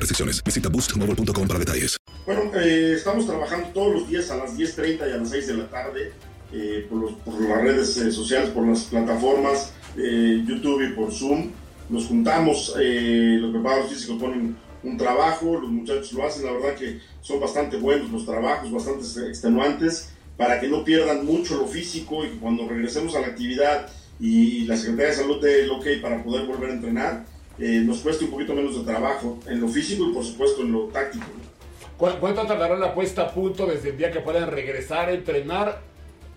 restricciones. Visita boostmobile.com para detalles. Bueno, eh, estamos trabajando todos los días a las 10.30 y a las 6 de la tarde eh, por, los- por las redes eh, sociales, por las plataformas eh, YouTube y por Zoom. Nos juntamos, eh, los preparados físicos ponen un trabajo, los muchachos lo hacen, la verdad que son bastante buenos los trabajos, bastante extenuantes, para que no pierdan mucho lo físico y cuando regresemos a la actividad y la Secretaría de Salud dé el ok para poder volver a entrenar, eh, nos cueste un poquito menos de trabajo en lo físico y por supuesto en lo táctico. ¿no? ¿Cu- ¿Cuánto tardará la puesta a punto desde el día que puedan regresar a entrenar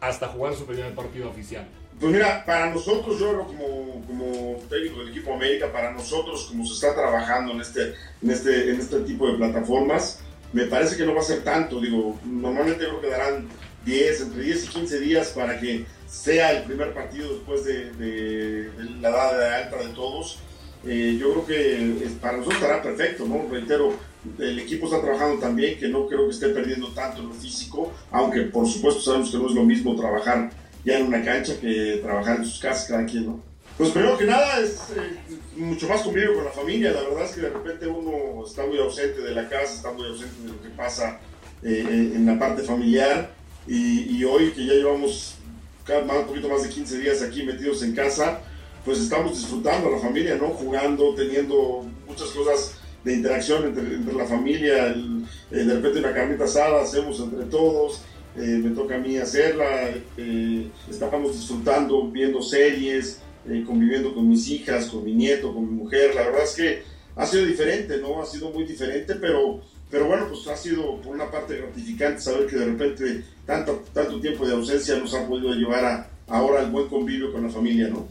hasta jugar su primer partido oficial? Pues mira, para nosotros, yo como, como técnico del equipo América, para nosotros, como se está trabajando en este, en, este, en este tipo de plataformas, me parece que no va a ser tanto. Digo, normalmente creo que darán 10, entre 10 y 15 días para que sea el primer partido después de, de- de la edad de alta de todos. Eh, yo creo que para nosotros estará perfecto, ¿no? Reitero, el equipo está trabajando también, que no creo que esté perdiendo tanto en lo físico, aunque por supuesto sabemos que no es lo mismo trabajar ya en una cancha que trabajar en sus casas cada quien, ¿no? Pues primero que nada es eh, mucho más convivio con la familia, la verdad es que de repente uno está muy ausente de la casa, está muy ausente de lo que pasa eh, eh, en la parte familiar y, y hoy que ya llevamos un poquito más de 15 días aquí metidos en casa, pues estamos disfrutando a la familia, ¿no? Jugando, teniendo muchas cosas de interacción entre, entre la familia, el- eh, de repente una carnita asada hacemos entre todos, eh, me toca a mí hacerla, eh, estamos disfrutando, viendo series, eh, conviviendo con mis hijas, con mi nieto, con mi mujer, la verdad es que ha sido diferente, ¿no? Ha sido muy diferente, pero, pero bueno, pues ha sido por una parte gratificante saber que de repente tanto, tanto tiempo de ausencia nos ha podido llevar a ahora el buen convivio con la familia, ¿no?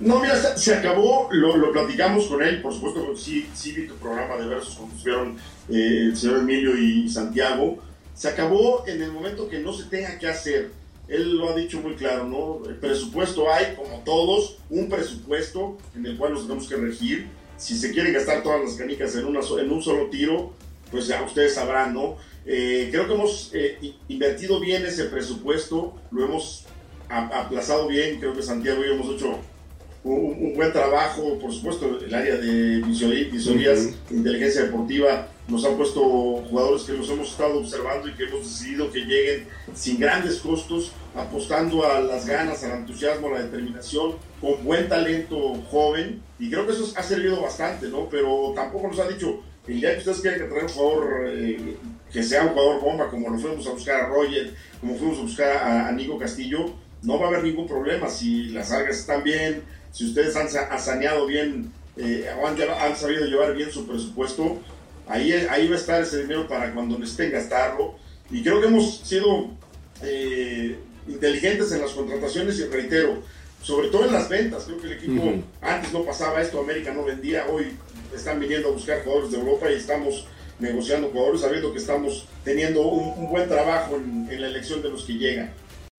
No, mira, se, acabó, lo, platicamos con él, por supuesto, sí, sí vi tu programa de versos cuando estuvieron eh, el señor Emilio y Santiago. Se acabó en el momento que no se tenga que hacer. Él lo ha dicho muy claro, ¿no? El presupuesto hay, como todos, un presupuesto en el cual nos tenemos que regir. Si se quieren gastar todas las canicas en, una, en un solo tiro, pues ya ustedes sabrán, ¿no? Eh, creo que hemos eh, invertido bien ese presupuesto, lo hemos aplazado bien, creo que Santiago y yo hemos hecho un, un buen trabajo, por supuesto, el área de visorí- visorías, de inteligencia deportiva, nos han puesto jugadores que los hemos estado observando y que hemos decidido que lleguen sin grandes costos, apostando a las ganas, al entusiasmo, a la determinación, con buen talento joven, y creo que eso ha servido bastante, ¿no? Pero tampoco nos ha dicho, el día que ustedes quieren que traer un jugador eh, que sea un jugador bomba, como lo fuimos a buscar a Roger, como fuimos a buscar a, a Nico Castillo, no va a haber ningún problema. Si las algas están bien, si ustedes han han saneado bien eh, o han, lleva- han sabido llevar bien su presupuesto, ahí, ahí va a estar ese dinero para cuando necesiten gastarlo. Y creo que hemos sido eh, inteligentes en las contrataciones y reitero, sobre todo en las ventas. Creo que el equipo antes no pasaba esto, América no vendía, hoy están viniendo a buscar jugadores de Europa y estamos negociando jugadores, sabiendo que estamos teniendo un, buen trabajo en la elección de los que llegan.